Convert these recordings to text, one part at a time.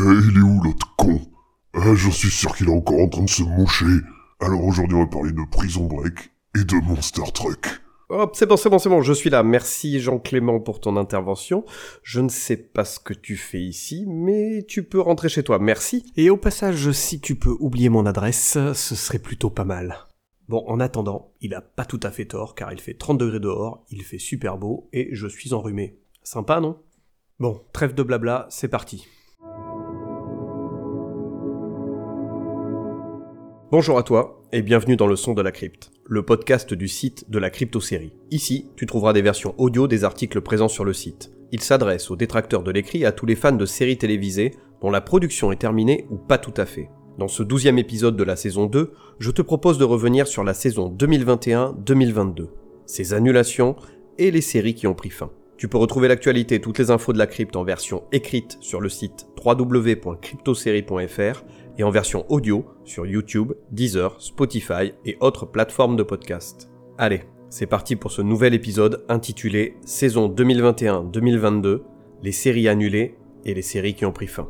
il est où l'autre con? Ah, J'en suis sûr qu'il est encore en train de se moucher. Alors aujourd'hui, on va parler de Prison Break et de Monster Truck. Hop, c'est bon, c'est bon, c'est bon, je suis là. Merci Jean-Clément pour ton intervention. Je ne sais pas ce que tu fais ici, mais tu peux rentrer chez toi, merci. Et au passage, si tu peux oublier mon adresse, ce serait plutôt pas mal. Bon, en attendant, il a pas tout à fait tort, car il fait 30 degrés dehors, il fait super beau, et je suis enrhumé. Sympa, non? Bon, trêve de blabla, c'est parti. Bonjour à toi et bienvenue dans le son de la crypte, le podcast du site de la crypto-série. Ici, tu trouveras des versions audio des articles présents sur le site. Il s'adresse aux détracteurs de l'écrit à tous les fans de séries télévisées dont la production est terminée ou pas tout à fait. Dans ce douzième épisode de la saison 2, je te propose de revenir sur la saison 2021-2022, ses annulations et les séries qui ont pris fin. Tu peux retrouver l'actualité et toutes les infos de la crypte en version écrite sur le site www.cryptosérie.fr et en version audio sur YouTube, Deezer, Spotify et autres plateformes de podcast. Allez, c'est parti pour ce nouvel épisode intitulé Saison 2021-2022, les séries annulées et les séries qui ont pris fin.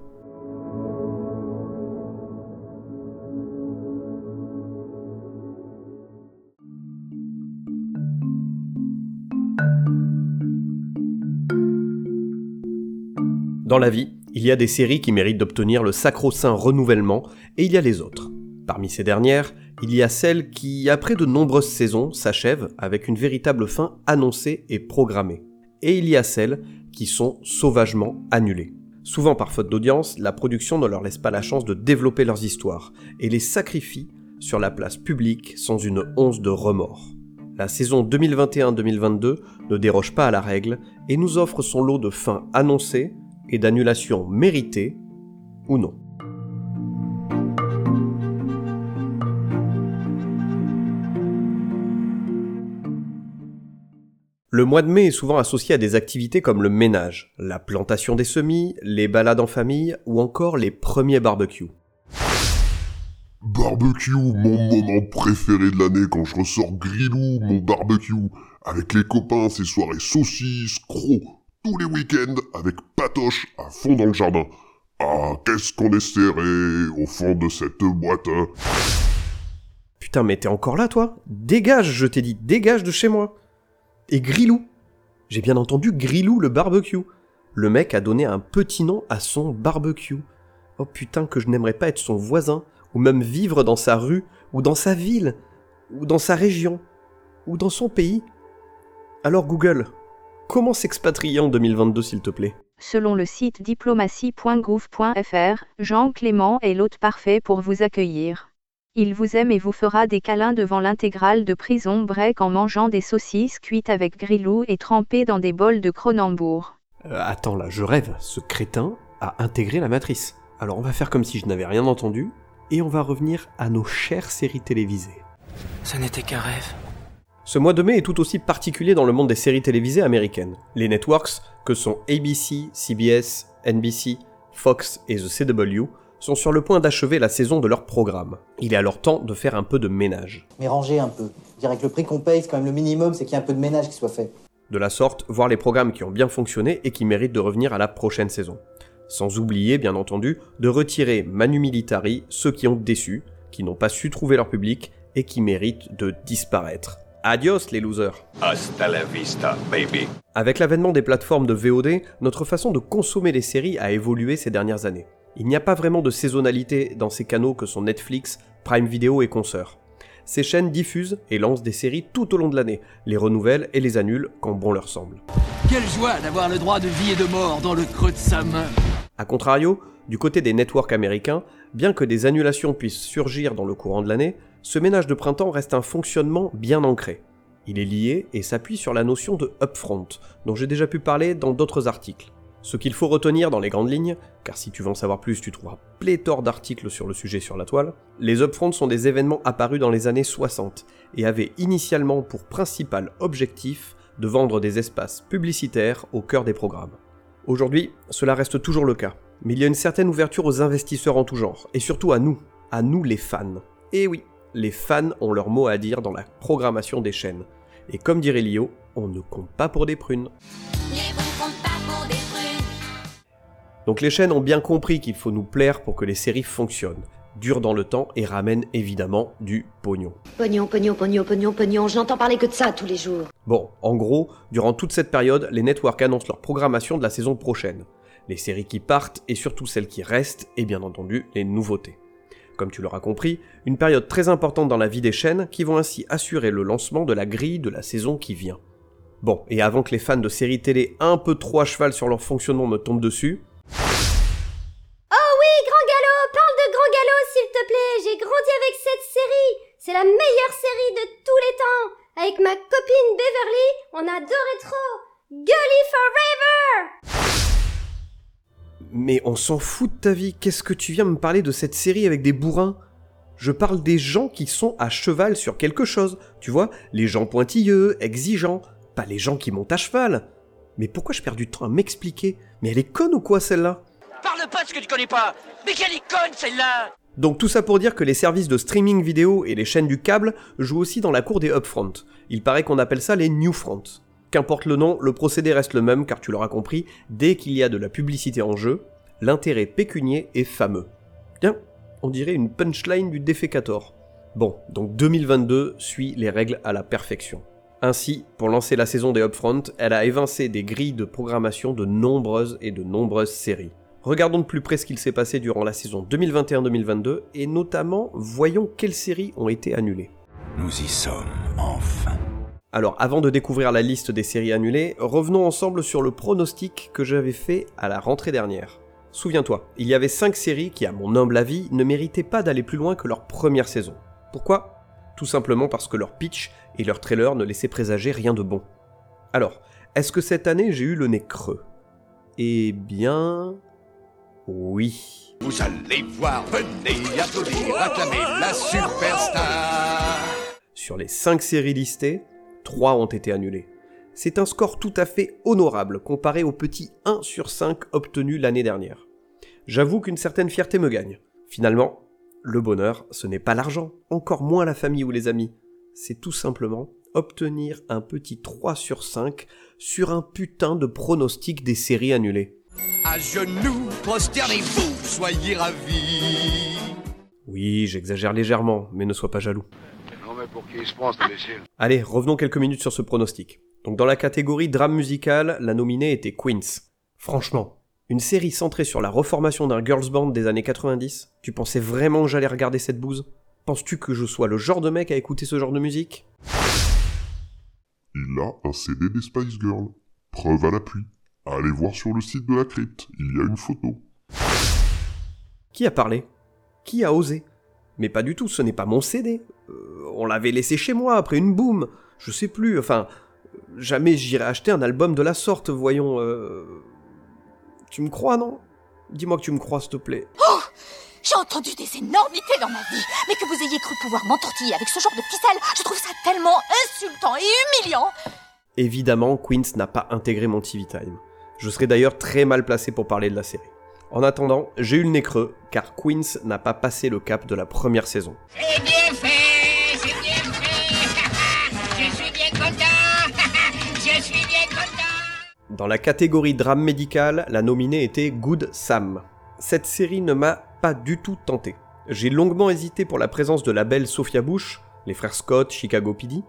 Dans la vie, il y a des séries qui méritent d'obtenir le sacro-saint renouvellement, et il y a les autres. Parmi ces dernières, il y a celles qui, après de nombreuses saisons, s'achèvent avec une véritable fin annoncée et programmée. Et il y a celles qui sont sauvagement annulées. Souvent par faute d'audience, la production ne leur laisse pas la chance de développer leurs histoires, et les sacrifie sur la place publique sans une once de remords. La saison 2021-2022 ne déroge pas à la règle et nous offre son lot de fins annoncées, et d'annulation méritée ou non. Le mois de mai est souvent associé à des activités comme le ménage, la plantation des semis, les balades en famille ou encore les premiers barbecues. Barbecue, mon moment préféré de l'année quand je ressors grillou, mon barbecue, avec les copains, ces soirées saucisses, crocs, les week-ends avec Patoche à fond dans le jardin. Ah, qu'est-ce qu'on est serré au fond de cette boîte. hein. Putain, mais t'es encore là, toi? Dégage, je t'ai dit, dégage de chez moi Et Grilou J'ai bien entendu Grilou le barbecue. Le mec a donné un petit nom à son barbecue. Oh putain, que je n'aimerais pas être son voisin, ou même vivre dans sa rue, ou dans sa ville, ou dans sa région, ou dans son pays. Alors Google, comment s'expatrier en 2022 s'il te plaît? Selon le site diplomatie.gouv.fr, Jean Clément est l'hôte parfait pour vous accueillir. Il vous aime et vous fera des câlins devant l'intégrale de Prison Break en mangeant des saucisses cuites avec grilou et trempées dans des bols de Cronenbourg. Euh, attends là, je rêve, ce crétin a intégré la matrice. Alors on va faire comme si je n'avais rien entendu, et on va revenir à nos chères séries télévisées. Ce n'était qu'un rêve. Ce mois de mai est tout aussi particulier dans le monde des séries télévisées américaines. Les networks, que sont ABC, CBS, NBC, Fox et The CW, sont sur le point d'achever la saison de leur programme. Il est alors temps de faire un peu de ménage. Mais rangez un peu. Je dirais que le prix qu'on paye, c'est quand même le minimum, c'est qu'il y ait un peu de ménage qui soit fait. De la sorte, voir les programmes qui ont bien fonctionné et qui méritent de revenir à la prochaine saison. Sans oublier, bien entendu, de retirer Manu Militari ceux qui ont déçu, qui n'ont pas su trouver leur public et qui méritent de disparaître. Adios les losers Hasta la vista, baby. Avec l'avènement des plateformes de VOD, notre façon de consommer les séries a évolué ces dernières années. Il n'y a pas vraiment de saisonnalité dans ces canaux que sont Netflix, Prime Video et consorts. Ces chaînes diffusent et lancent des séries tout au long de l'année, les renouvellent et les annulent quand bon leur semble. Quelle joie d'avoir le droit de vie et de mort dans le creux de sa main. A contrario, du côté des networks américains, bien que des annulations puissent surgir dans le courant de l'année, ce ménage de printemps reste un fonctionnement bien ancré. Il est lié et s'appuie sur la notion de upfront, dont j'ai déjà pu parler dans d'autres articles. Ce qu'il faut retenir dans les grandes lignes, car si tu veux en savoir plus, tu trouveras pléthore d'articles sur le sujet sur la toile, les upfronts sont des événements apparus dans les années 60 et avaient initialement pour principal objectif de vendre des espaces publicitaires au cœur des programmes. Aujourd'hui, cela reste toujours le cas, mais il y a une certaine ouverture aux investisseurs en tout genre, et surtout à nous, à nous les fans. Et oui, les fans ont leur mot à dire dans la programmation des chaînes. Et comme dirait Lio, on ne compte pas pour des prunes. Les bons comptent pas pour des prunes. Donc les chaînes ont bien compris qu'il faut nous plaire pour que les séries fonctionnent, durent dans le temps et ramènent évidemment du pognon. Pognon, pognon, pognon, pognon, pognon, j'entends parler que de ça tous les jours. Bon, en gros, durant toute cette période, les networks annoncent leur programmation de la saison prochaine. Les séries qui partent et surtout celles qui restent, et bien entendu les nouveautés. Comme tu l'auras compris, une période très importante dans la vie des chaînes qui vont ainsi assurer le lancement de la grille de la saison qui vient. Bon, et avant que les fans de séries télé un peu trop à cheval sur leur fonctionnement me tombent dessus, Oh oui, Grand Galop, parle de Grand Galop s'il te plaît, j'ai grandi avec cette série. C'est la meilleure série de tous les temps. Avec ma copine Beverly, on adorait trop. Gully Forever Mais on s'en fout de ta vie, qu'est-ce que tu viens me parler de cette série avec des bourrins? Je parle des gens qui sont à cheval sur quelque chose, tu vois, les gens pointilleux, exigeants, pas les gens qui montent à cheval. Mais pourquoi je perds du temps à m'expliquer? Mais elle est conne ou quoi celle-là? Parle pas de ce que tu connais pas. Mais quelle icône celle-là? Donc tout ça pour dire que les services de streaming vidéo et les chaînes du câble jouent aussi dans la cour des upfront. Il paraît qu'on appelle ça les new front. Qu'importe le nom, le procédé reste le même car tu l'auras compris, dès qu'il y a de la publicité en jeu, l'intérêt pécunier est fameux. Tiens, on dirait une punchline du défécator. Bon, donc 2022 suit les règles à la perfection. Ainsi, pour lancer la saison des Upfront, elle a évincé des grilles de programmation de nombreuses et de nombreuses séries. Regardons de plus près ce qu'il s'est passé durant la saison 2021-2022 et notamment voyons quelles séries ont été annulées. Nous y sommes, enfin. Alors avant de découvrir la liste des séries annulées, revenons ensemble sur le pronostic que j'avais fait à la rentrée dernière. Souviens-toi, il y avait 5 séries qui, à mon humble avis, ne méritaient pas d'aller plus loin que leur première saison. Pourquoi? Tout simplement parce que leur pitch et leur trailer ne laissaient présager rien de bon. Alors, est-ce que cette année j'ai eu le nez creux? Eh bien... Oui. Vous allez voir, venez applaudir, acclamer la superstar. Sur les 5 séries listées, 3 ont été annulées. C'est un score tout à fait honorable comparé au petit 1 sur 5 obtenu l'année dernière. J'avoue qu'une certaine fierté me gagne. Finalement, le bonheur, ce n'est pas l'argent, encore moins la famille ou les amis. C'est tout simplement obtenir un petit 3 sur 5 sur un putain de pronostic des séries annulées. À genoux, prosternez-vous, soyez ravis. Oui, j'exagère légèrement, mais ne sois pas jaloux. Pour qui il se prend cet imbécile Allez, revenons quelques minutes sur ce pronostic. Donc dans la catégorie drame musical, la nominée était Queens. Franchement, une série centrée sur la reformation d'un girls band des années 90, tu pensais vraiment que j'allais regarder cette bouse? Penses-tu que je sois le genre de mec à écouter ce genre de musique? Il a un CD des Spice Girls. Preuve à l'appui. Allez voir sur le site de la crypte, il y a une photo. Qui a parlé? Qui a osé? Mais pas du tout, ce n'est pas mon CD. Euh, on l'avait laissé chez moi après une boom. Je sais plus, enfin, jamais j'irai acheter un album de la sorte, voyons. euh, Tu me crois, non? Dis-moi que tu me crois, s'il te plaît. Oh J'ai entendu des énormités dans ma vie, mais que vous ayez cru pouvoir m'entortiller avec ce genre de ficelle, je trouve ça tellement insultant et humiliant Évidemment, Queens n'a pas intégré mon TV Time. Je serais d'ailleurs très mal placé pour parler de la série. En attendant, j'ai eu le nez creux, car Queens n'a pas passé le cap de la première saison. C'est bien fait, c'est bien fait. Je suis bien content. Je suis bien content. Dans la catégorie drame médical, la nominée était Good Sam. Cette série ne m'a pas du tout tenté. J'ai longuement hésité pour la présence de la belle Sophia Bush, les frères Scott, Chicago PD,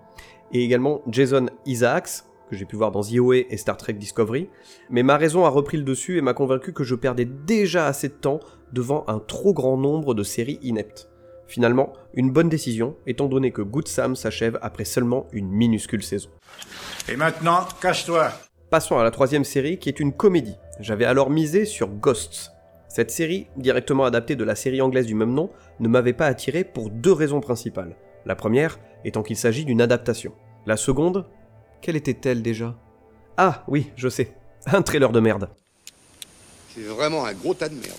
et également Jason Isaacs, que j'ai pu voir dans The et Star Trek Discovery, mais ma raison a repris le dessus et m'a convaincu que je perdais déjà assez de temps devant un trop grand nombre de séries ineptes. Finalement, une bonne décision, étant donné que Good Sam s'achève après seulement une minuscule saison. Et maintenant, cache-toi. Passons à la troisième série qui est une comédie. J'avais alors misé sur Ghosts. Cette série, directement adaptée de la série anglaise du même nom, ne m'avait pas attiré pour deux raisons principales. La première étant qu'il s'agit d'une adaptation. La seconde, quelle était-elle déjà? Ah oui, je sais. Un trailer de merde. C'est vraiment un gros tas de merde.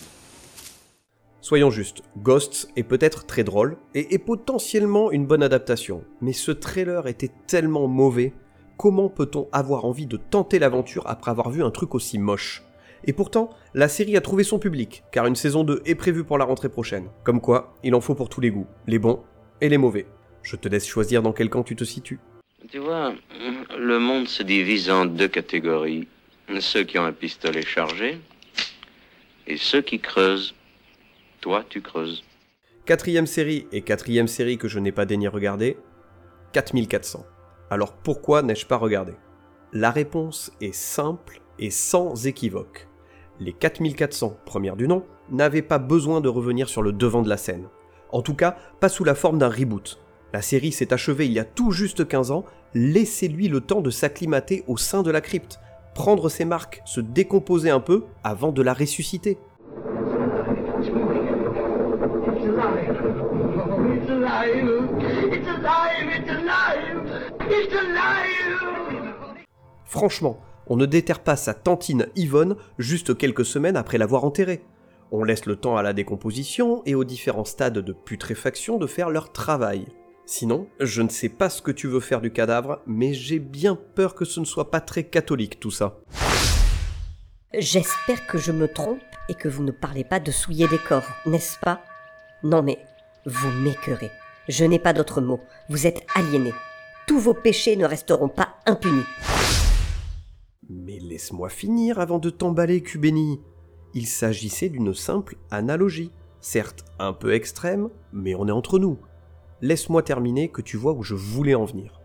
Soyons justes, Ghosts est peut-être très drôle et est potentiellement une bonne adaptation, mais ce trailer était tellement mauvais, comment peut-on avoir envie de tenter l'aventure après avoir vu un truc aussi moche? Et pourtant, la série a trouvé son public, car une saison 2 est prévue pour la rentrée prochaine. Comme quoi, il en faut pour tous les goûts, les bons et les mauvais. Je te laisse choisir dans quel camp tu te situes. Tu vois, le monde se divise en deux catégories. Ceux qui ont un pistolet chargé Et ceux qui creusent, toi tu creuses. Quatrième série et quatrième série que je n'ai pas daigné regarder, 4400. Alors pourquoi n'ai-je pas regardé? La réponse est simple et sans équivoque. Les 4400, première du nom, n'avaient pas besoin de revenir sur le devant de la scène. En tout cas, pas sous la forme d'un reboot. La série s'est achevée il y a tout juste 15 ans, laissez-lui le temps de s'acclimater au sein de la crypte, prendre ses marques, se décomposer un peu avant de la ressusciter. Franchement, on ne déterre pas sa tantine Yvonne juste quelques semaines après l'avoir enterrée. On laisse le temps à la décomposition et aux différents stades de putréfaction de faire leur travail. Sinon, je ne sais pas ce que tu veux faire du cadavre, mais j'ai bien peur que ce ne soit pas très catholique tout ça. J'espère que je me trompe et que vous ne parlez pas de souiller des corps, n'est-ce pas? Non mais, vous m'écœurez. Je n'ai pas d'autre mot. Vous êtes aliéné. Tous vos péchés ne resteront pas impunis. Mais laisse-moi finir avant de t'emballer, Cubeni. Il s'agissait d'une simple analogie. Certes un peu extrême, mais on est entre nous. Laisse-moi terminer que tu vois où je voulais en venir.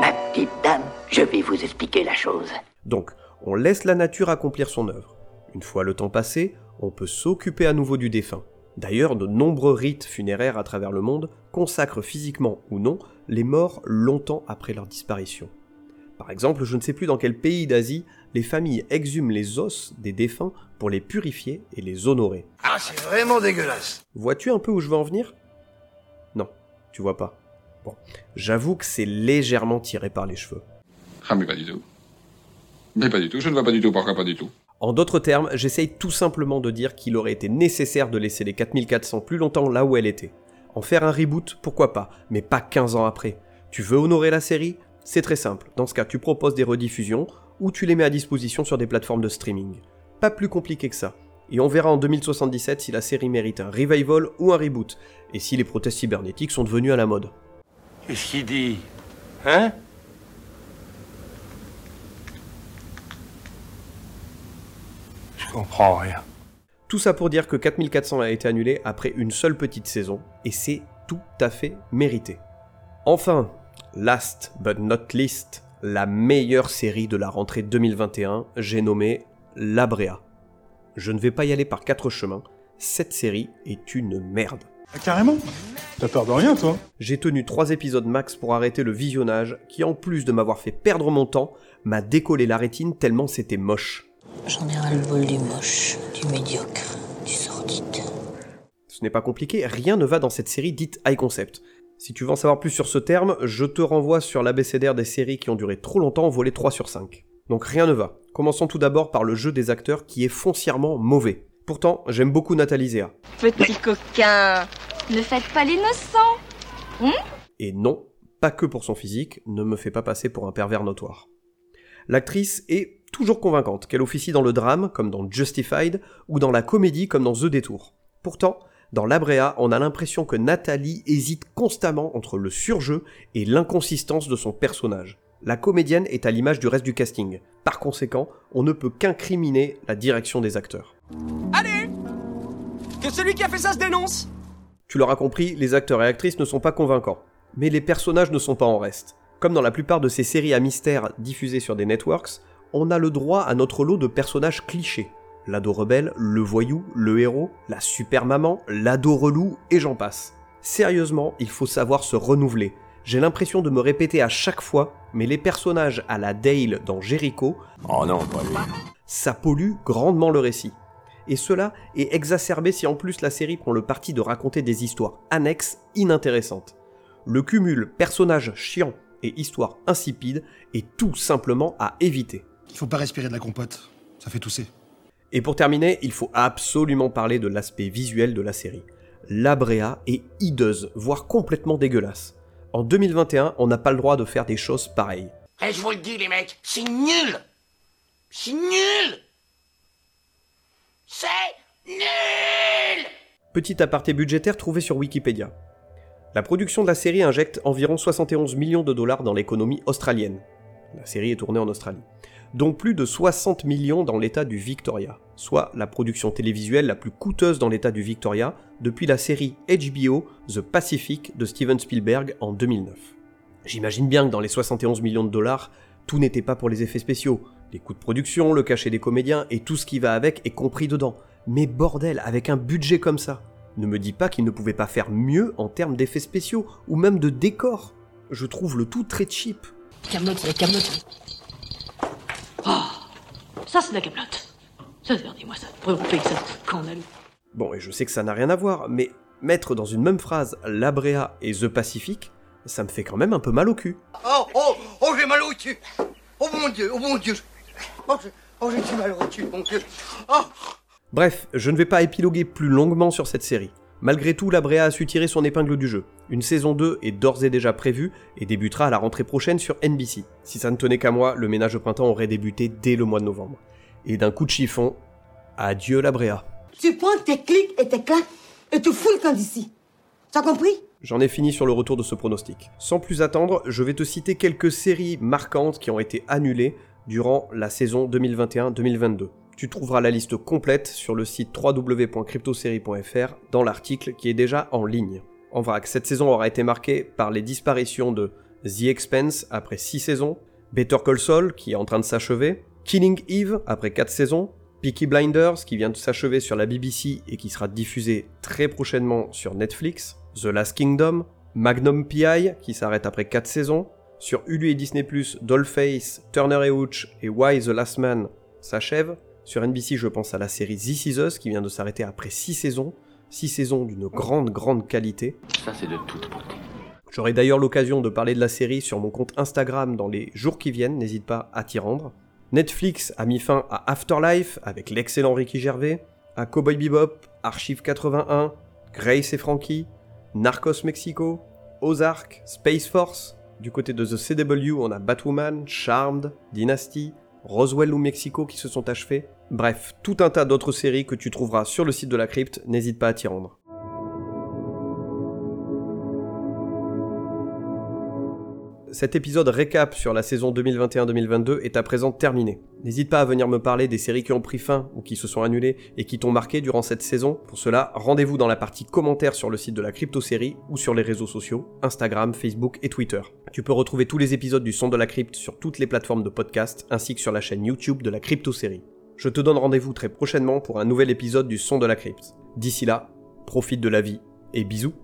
Ma petite dame, je vais vous expliquer la chose. Donc, on laisse la nature accomplir son œuvre. Une fois le temps passé, on peut s'occuper à nouveau du défunt. D'ailleurs, de nombreux rites funéraires à travers le monde consacrent physiquement ou non les morts longtemps après leur disparition. Par exemple, je ne sais plus dans quel pays d'Asie, les familles exhument les os des défunts pour les purifier et les honorer. Ah, c'est vraiment dégueulasse. Vois-tu un peu où je veux en venir? Tu vois pas. Bon, j'avoue que c'est légèrement tiré par les cheveux. Ah, mais pas du tout. Mais pas du tout, je ne vois pas du tout, pourquoi pas du tout? En d'autres termes, j'essaye tout simplement de dire qu'il aurait été nécessaire de laisser les 4400 plus longtemps là où elle était. En faire un reboot, pourquoi pas, mais pas 15 ans après. Tu veux honorer la série? C'est très simple. Dans ce cas, tu proposes des rediffusions ou tu les mets à disposition sur des plateformes de streaming. Pas plus compliqué que ça. Et on verra en 2077 si la série mérite un revival ou un reboot, et si les prothèses cybernétiques sont devenues à la mode. Qu'est-ce qu'il dit? Hein? Je comprends rien. Tout ça pour dire que 4400 a été annulé après une seule petite saison, et c'est tout à fait mérité. Enfin, last but not least, la meilleure série de la rentrée 2021, j'ai nommé La Brea. Je ne vais pas y aller par quatre chemins, cette série est une merde. Ah, carrément T'as peur de rien, toi J'ai tenu trois épisodes max pour arrêter le visionnage, qui en plus de m'avoir fait perdre mon temps, m'a décollé la rétine tellement c'était moche. J'en ai ras le bol du moche, du médiocre, du sordide. Ce n'est pas compliqué, rien ne va dans cette série dite high concept. Si tu veux en savoir plus sur ce terme, je te renvoie sur l'abécédaire des séries qui ont duré trop longtemps, volé 3 sur 5. Donc rien ne va. Commençons tout d'abord par le jeu des acteurs qui est foncièrement mauvais. Pourtant, j'aime beaucoup Nathalie Zéa. Petit coquin, ne faites pas l'innocent. Hum Et non, pas que pour son physique, ne me fais pas passer pour un pervers notoire. L'actrice est toujours convaincante, qu'elle officie dans le drame, comme dans Justified, ou dans la comédie, comme dans The Détour. Pourtant, dans Labrea, on a l'impression que Nathalie hésite constamment entre le surjeu et l'inconsistance de son personnage. La comédienne est à l'image du reste du casting. Par conséquent, on ne peut qu'incriminer la direction des acteurs. Allez Que celui qui a fait ça se dénonce Tu l'auras compris, les acteurs et actrices ne sont pas convaincants. Mais les personnages ne sont pas en reste. Comme dans la plupart de ces séries à mystère diffusées sur des networks, on a le droit à notre lot de personnages clichés. L'ado rebelle, le voyou, le héros, la super maman, l'ado relou, et j'en passe. Sérieusement, il faut savoir se renouveler. J'ai l'impression de me répéter à chaque fois, mais les personnages à la Dale dans Jericho, Oh non, pas lui. ça pollue grandement le récit. Et cela est exacerbé si en plus la série prend le parti de raconter des histoires annexes inintéressantes. Le cumul personnages chiants et histoires insipides est tout simplement à éviter. Il faut pas respirer de la compote, ça fait tousser. Et pour terminer, il faut absolument parler de l'aspect visuel de la série. La Brea est hideuse, voire complètement dégueulasse. En 2021, on n'a pas le droit de faire des choses pareilles. Eh, je vous le dis, les mecs, c'est nul C'est nul C'est nul Petit aparté budgétaire trouvé sur Wikipédia. La production de la série injecte environ 71 millions de dollars dans l'économie australienne. La série est tournée en Australie. Dont plus de 60 millions dans l'état du Victoria, soit la production télévisuelle la plus coûteuse dans l'état du Victoria depuis la série HBO The Pacific de Steven Spielberg en 2009. J'imagine bien que dans les 71 millions de dollars, tout n'était pas pour les effets spéciaux. Les coûts de production, le cachet des comédiens et tout ce qui va avec est compris dedans. Mais bordel, avec un budget comme ça, ne me dis pas qu'ils ne pouvaient pas faire mieux en termes d'effets spéciaux ou même de décors. Je trouve le tout très cheap. Ça c'est de la Camelot. Ça, regardez-moi ça. Préoccupé ça, a Bon, et je sais que ça n'a rien à voir, mais mettre dans une même phrase l'Abrea et The Pacific, ça me fait quand même un peu mal au cul. Oh, oh, oh, j'ai mal au cul. Oh mon dieu, oh mon dieu. Oh, j'ai oh, j'ai mal au cul, mon dieu. Oh. Bref, je ne vais pas épiloguer plus longuement sur cette série. Malgré tout, la Brea a su tirer son épingle du jeu. Une saison 2 est d'ores et déjà prévue et débutera à la rentrée prochaine sur NBC. Si ça ne tenait qu'à moi, le ménage de printemps aurait débuté dès le mois de novembre. Et d'un coup de chiffon, adieu la Brea. Tu prends tes clics et tes claques et tu fous le camp d'ici. T'as compris? J'en ai fini sur le retour de ce pronostic. Sans plus attendre, je vais te citer quelques séries marquantes qui ont été annulées durant la saison 2021-2022. Tu trouveras la liste complète sur le site www.cryptosérie.fr dans l'article qui est déjà en ligne. En vrac, cette saison aura été marquée par les disparitions de The Expense après 6 saisons, Better Call Saul qui est en train de s'achever, Killing Eve après 4 saisons, Peaky Blinders qui vient de s'achever sur la BBC et qui sera diffusé très prochainement sur Netflix, The Last Kingdom, Magnum PI qui s'arrête après 4 saisons, sur Hulu et Disney+, Dollface, Turner et Hooch et Why the Last Man s'achève, sur NBC, je pense à la série This Is Us qui vient de s'arrêter après 6 saisons, 6 saisons d'une grande grande qualité. Ça c'est de toute beauté. J'aurai d'ailleurs l'occasion de parler de la série sur mon compte Instagram dans les jours qui viennent, n'hésite pas à t'y rendre. Netflix a mis fin à Afterlife avec l'excellent Ricky Gervais, à Cowboy Bebop, Archive 81, Grace et Frankie, Narcos Mexico, Ozark, Space Force. Du côté de The CW, on a Batwoman, Charmed, Dynasty, Roswell ou Mexico qui se sont achevés. Bref, tout un tas d'autres séries que tu trouveras sur le site de la crypte, n'hésite pas à t'y rendre. Cet épisode récap sur la saison 2021-2022 est à présent terminé. N'hésite pas à venir me parler des séries qui ont pris fin ou qui se sont annulées et qui t'ont marqué durant cette saison. Pour cela, rendez-vous dans la partie commentaires sur le site de la Crypto Série ou sur les réseaux sociaux, Instagram, Facebook et Twitter. Tu peux retrouver tous les épisodes du Son de la Crypte sur toutes les plateformes de podcast ainsi que sur la chaîne YouTube de la Crypto Série. Je te donne rendez-vous très prochainement pour un nouvel épisode du Son de la Crypte. D'ici là, profite de la vie et bisous